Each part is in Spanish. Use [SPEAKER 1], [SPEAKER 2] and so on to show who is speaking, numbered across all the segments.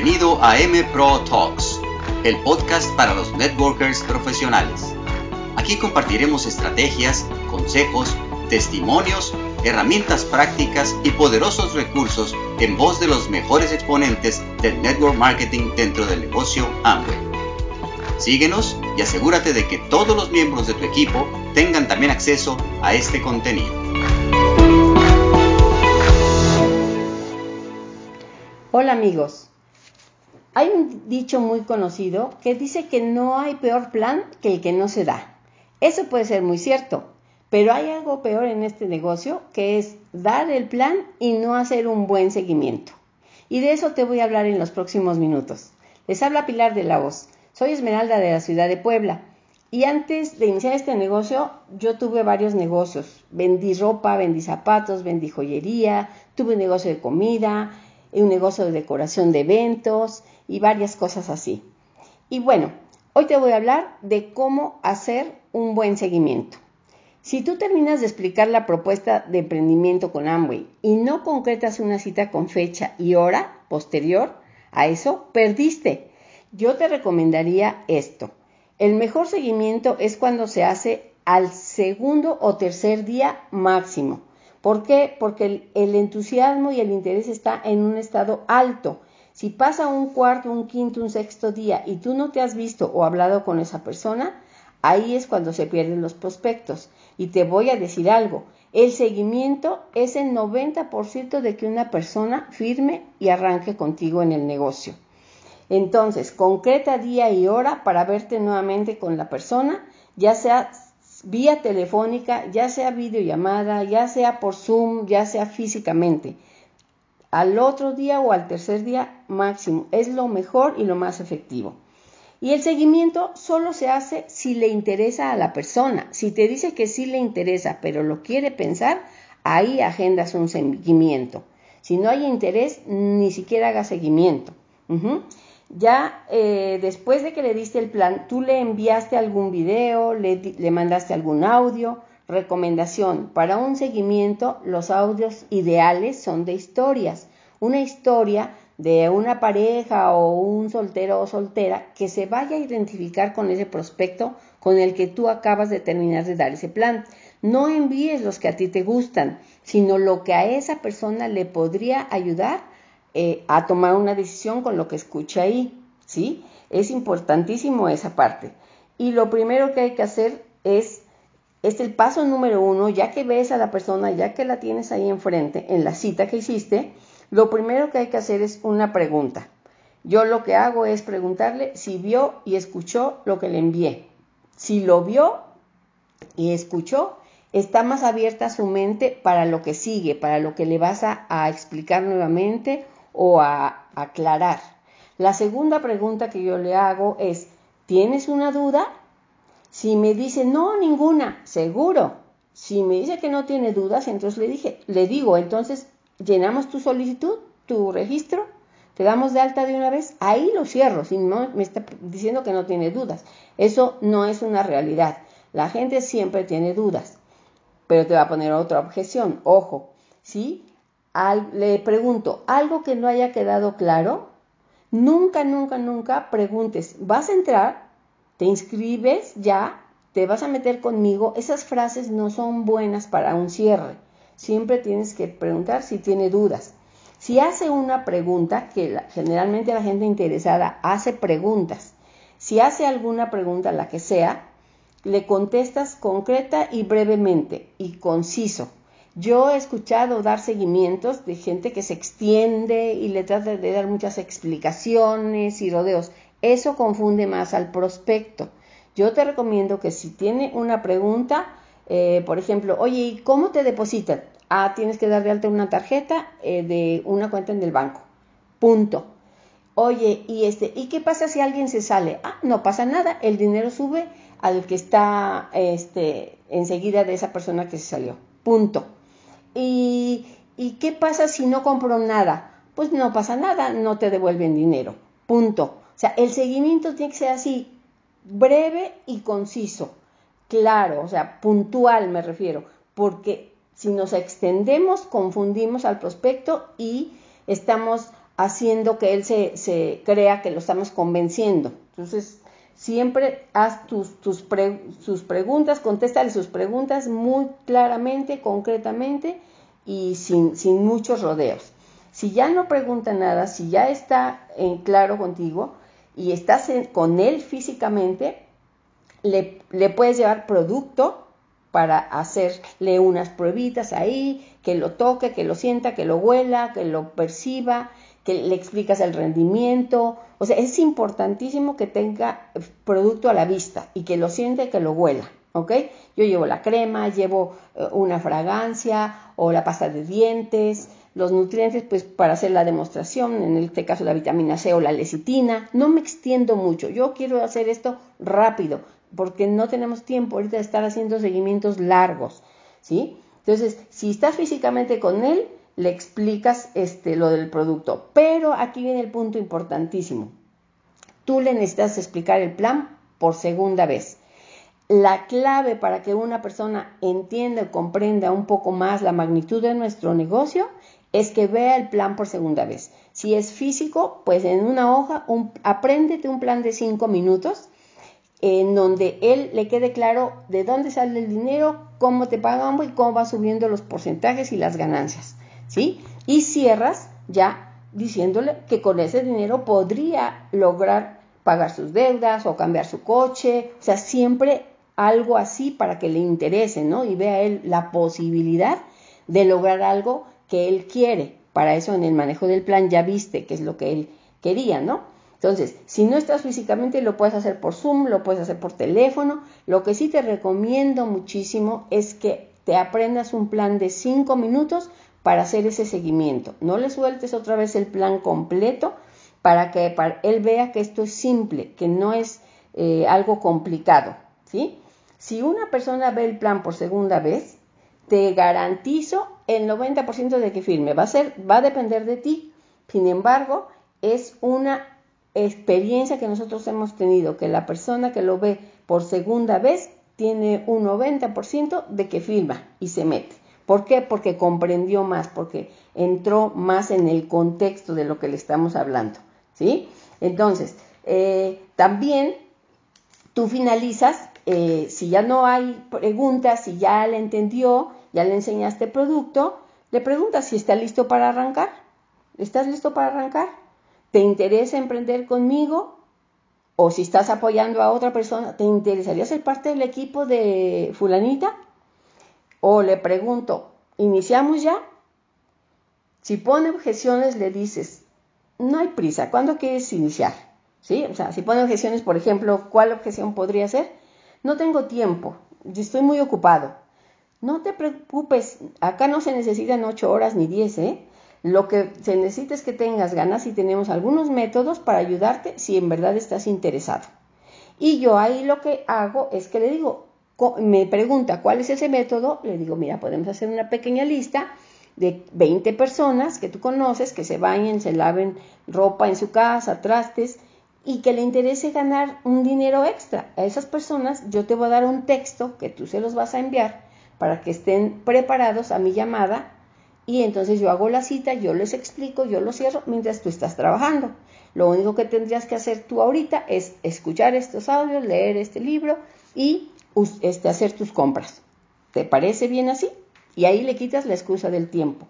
[SPEAKER 1] Bienvenido a M Pro Talks, el podcast para los networkers profesionales. Aquí compartiremos estrategias, consejos, testimonios, herramientas prácticas y poderosos recursos en voz de los mejores exponentes del network marketing dentro del negocio Amway. Síguenos y asegúrate de que todos los miembros de tu equipo tengan también acceso a este contenido.
[SPEAKER 2] Hola amigos. Hay un dicho muy conocido que dice que no hay peor plan que el que no se da. Eso puede ser muy cierto, pero hay algo peor en este negocio que es dar el plan y no hacer un buen seguimiento. Y de eso te voy a hablar en los próximos minutos. Les habla Pilar de la Voz. Soy Esmeralda de la ciudad de Puebla. Y antes de iniciar este negocio, yo tuve varios negocios. Vendí ropa, vendí zapatos, vendí joyería, tuve un negocio de comida, un negocio de decoración de eventos y varias cosas así. Y bueno, hoy te voy a hablar de cómo hacer un buen seguimiento. Si tú terminas de explicar la propuesta de emprendimiento con Amway y no concretas una cita con fecha y hora posterior a eso, perdiste yo te recomendaría esto. El mejor seguimiento es cuando se hace al segundo o tercer día máximo. ¿Por qué? Porque el, entusiasmo y el interés está en un estado alto. Si pasa un cuarto, un quinto, un sexto día y tú no te has visto o hablado con esa persona, ahí es cuando se pierden los prospectos. Y te voy a decir algo, el seguimiento es el 90% de que una persona firme y arranque contigo en el negocio. Entonces, concreta día y hora para verte nuevamente con la persona, ya sea vía telefónica, ya sea videollamada, ya sea por Zoom, ya sea físicamente. Al otro día o al tercer día máximo. Es lo mejor y lo más efectivo. Y el seguimiento solo se hace si le interesa a la persona. Si te dice que sí le interesa, pero lo quiere pensar, ahí agendas un seguimiento. Si no hay interés, ni siquiera haga seguimiento. Ya eh, después de que le diste el plan, tú le enviaste algún video, le, le mandaste algún audio. Recomendación, para un seguimiento los audios ideales son de historias. Una historia de una pareja o un soltero o soltera que se vaya a identificar con ese prospecto con el que tú acabas de terminar de dar ese plan. No envíes los que a ti te gustan, sino lo que a esa persona le podría ayudar eh, a tomar una decisión con lo que escucha ahí, ¿sí? Es importantísimo esa parte. Y lo primero que hay que hacer es, es el paso número uno, ya que ves a la persona, ya que la tienes ahí enfrente, en la cita que hiciste, lo primero que hay que hacer es una pregunta. Yo lo que hago es preguntarle si vio y escuchó lo que le envié. Si lo vio y escuchó, está más abierta su mente para lo que sigue, para lo que le vas a explicar nuevamente o a aclarar. La segunda pregunta que yo le hago es, ¿tienes una duda? Si me dice, no, ninguna, seguro. Si me dice que no tiene dudas, entonces le dije, le digo, entonces llenamos tu solicitud, tu registro, te damos de alta de una vez, ahí lo cierro, si no me está diciendo que no tiene dudas. Eso no es una realidad. La gente siempre tiene dudas, pero te va a poner otra objeción. Ojo, ¿sí? le pregunto, algo que no haya quedado claro, nunca, nunca, nunca preguntes, ¿vas a entrar? ¿Te inscribes ya? ¿Te vas a meter conmigo? Esas frases no son buenas para un cierre. Siempre tienes que preguntar si tiene dudas. Si hace una pregunta, que generalmente la gente interesada hace preguntas, si hace alguna pregunta, la que sea, le contestas concreta y brevemente y conciso. Yo he escuchado dar seguimientos de gente que se extiende y le trata de dar muchas explicaciones y rodeos. Eso confunde más al prospecto. Yo te recomiendo que si tiene una pregunta, eh, por ejemplo, oye, ¿y cómo te depositan? Ah, tienes que dar de alta una tarjeta eh, de una cuenta en el banco. Punto. Oye, ¿y este, ¿y qué pasa si alguien se sale? Ah, no pasa nada, el dinero sube al que está este, enseguida de esa persona que se salió. Punto. ¿Y, qué pasa si no compro nada? Pues no pasa nada, no te devuelven dinero. Punto. O sea, el seguimiento tiene que ser así, breve y conciso. Claro, o sea, puntual me refiero, porque si nos extendemos, confundimos al prospecto y estamos haciendo que él se, se crea que lo estamos convenciendo. Entonces, siempre haz tus, tus sus preguntas, contéstale sus preguntas muy claramente, concretamente y sin, sin muchos rodeos. Si ya no pregunta nada, si ya está en claro contigo y estás con él físicamente, le, le puedes llevar producto para hacerle unas pruebitas ahí, que lo toque, que lo sienta, que lo huela, que lo perciba, que le explicas el rendimiento. O sea, es importantísimo que tenga producto a la vista y que lo siente, que lo huela. ¿Ok? Yo llevo la crema, llevo eh, una fragancia o la pasta de dientes, los nutrientes, pues para hacer la demostración, en este caso la vitamina C o la lecitina. No me extiendo mucho, yo quiero hacer esto rápido, porque no tenemos tiempo ahorita de estar haciendo seguimientos largos, ¿sí? Entonces, si estás físicamente con él, le explicas este, lo del producto. Pero aquí viene el punto importantísimo. Tú le necesitas explicar el plan por segunda vez. La clave para que una persona entienda y comprenda un poco más la magnitud de nuestro negocio es que vea el plan por segunda vez. Si es físico, pues en una hoja, un, apréndete un plan de cinco minutos en donde él le quede claro de dónde sale el dinero, cómo te pagamos y cómo va subiendo los porcentajes y las ganancias, ¿sí? Y cierras ya diciéndole que con ese dinero podría lograr pagar sus deudas o cambiar su coche, o sea, siempre algo así para que le interese, ¿no? Y vea él la posibilidad de lograr algo que él quiere. Para eso en el manejo del plan ya viste que es lo que él quería, ¿no? Entonces, si no estás físicamente, lo puedes hacer por Zoom, lo puedes hacer por teléfono. Lo que sí te recomiendo muchísimo es que te aprendas un plan de cinco minutos para hacer ese seguimiento. No le sueltes otra vez el plan completo para que él vea que esto es simple, que no es eh, algo complicado. ¿sí? Si una persona ve el plan por segunda vez, te garantizo el 90% de que firme. Va a, ser, va a depender de ti. Sin embargo, es una experiencia que nosotros hemos tenido, que la persona que lo ve por segunda vez tiene un 90% de que firma y se mete. ¿Por qué? Porque comprendió más, porque entró más en el contexto de lo que le estamos hablando. ¿Sí? Entonces, eh, también tú finalizas, eh, si ya no hay preguntas, si ya le entendió, ya le enseñaste producto, le preguntas si está listo para arrancar. ¿Estás listo para arrancar? ¿Te interesa emprender conmigo? O si estás apoyando a otra persona, ¿te interesaría ser parte del equipo de fulanita? O le pregunto, ¿iniciamos ya? Si pone objeciones, le dices, no hay prisa, ¿cuándo quieres iniciar? ¿Sí? O sea, si pone objeciones, por ejemplo, ¿cuál objeción podría ser? No tengo tiempo, estoy muy ocupado. No te preocupes, acá no se necesitan ocho horas ni diez, ¿eh? Lo que se necesita es que tengas ganas y tenemos algunos métodos para ayudarte si en verdad estás interesado. Y yo ahí lo que hago es que le digo, me pregunta cuál es ese método, le digo, mira, podemos hacer una pequeña lista de 20 personas que tú conoces, que se bañen, se laven ropa en su casa, trastes, y que le interese ganar un dinero extra. A esas personas yo te voy a dar un texto que tú se los vas a enviar para que estén preparados a mi llamada y entonces yo hago la cita, yo les explico, yo lo cierro mientras tú estás trabajando. Lo único que tendrías que hacer tú ahorita es escuchar estos audios, leer este libro y este, hacer tus compras. ¿Te parece bien así? Y ahí le quitas la excusa del tiempo.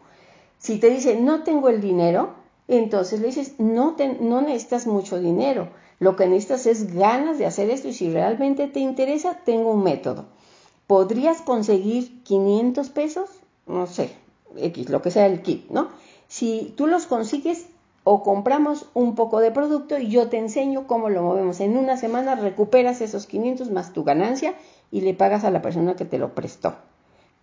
[SPEAKER 2] Si te dice no tengo el dinero, entonces le dices no, no necesitas mucho dinero. Lo que necesitas es ganas de hacer esto y si realmente te interesa, tengo un método. ¿Podrías conseguir 500 pesos? No sé, X, lo que sea el kit, ¿no? Si tú los consigues o compramos un poco de producto y yo te enseño cómo lo movemos. En una semana recuperas esos 500 más tu ganancia y le pagas a la persona que te lo prestó.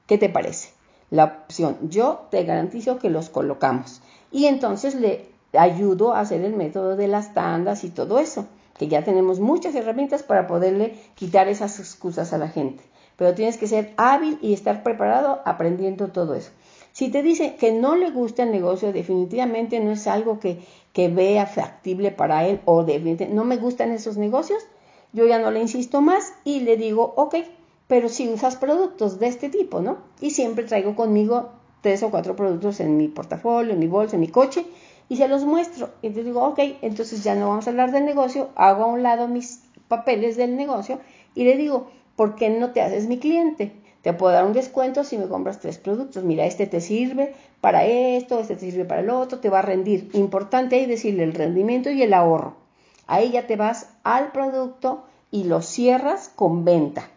[SPEAKER 2] ¿Qué te parece? La opción, yo te garantizo que los colocamos. Y entonces le ayudo a hacer el método de las tandas y todo eso, que ya tenemos muchas herramientas para poderle quitar esas excusas a la gente. Pero tienes que ser hábil y estar preparado aprendiendo todo eso. Si te dice que no le gusta el negocio, definitivamente no es algo que, que vea factible para él o definitivamente no me gustan esos negocios, yo ya no le insisto más y le digo, ok, pero si usas productos de este tipo, ¿no? Y siempre traigo conmigo tres o cuatro productos en mi portafolio, en mi bolsa, en mi coche, y se los muestro. Y te digo, ok, entonces ya no vamos a hablar del negocio, hago a un lado mis papeles del negocio y le digo, ¿por qué no te haces mi cliente? Te puedo dar un descuento si me compras tres productos. Mira, este te sirve para esto, este te sirve para el otro, te va a rendir. Importante ahí decirle el rendimiento y el ahorro. Ahí ya te vas al producto y lo cierras con venta.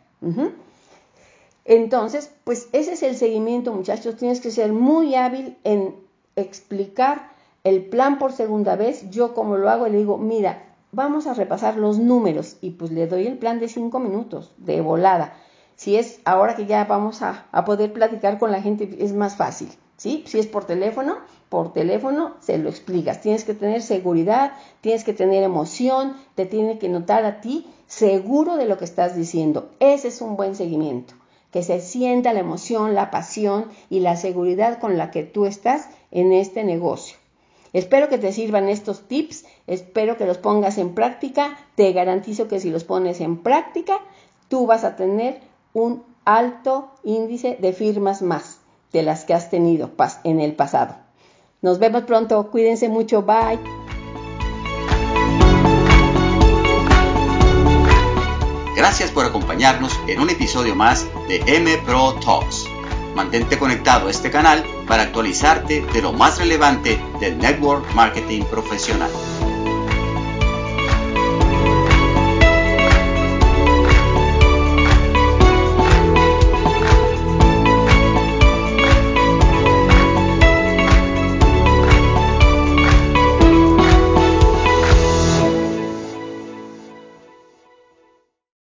[SPEAKER 2] Entonces, pues ese es el seguimiento, muchachos. Tienes que ser muy hábil en explicar el plan por segunda vez. Yo como lo hago, le digo, mira, vamos a repasar los números y pues le doy el plan de cinco minutos de volada. Si es ahora que ya vamos a, a poder platicar con la gente, es más fácil. ¿sí? Si es por teléfono, por teléfono se lo explicas. Tienes que tener seguridad, tienes que tener emoción, te tiene que notar a ti seguro de lo que estás diciendo. Ese es un buen seguimiento. Que se sienta la emoción, la pasión y la seguridad con la que tú estás en este negocio. Espero que te sirvan estos tips, espero que los pongas en práctica. Te garantizo que si los pones en práctica, tú vas a tener un alto índice de firmas más de las que has tenido en el pasado. Nos vemos pronto, cuídense mucho, bye.
[SPEAKER 1] Gracias por acompañarnos en un episodio más de M Pro Talks. Mantente conectado a este canal para actualizarte de lo más relevante del network marketing profesional.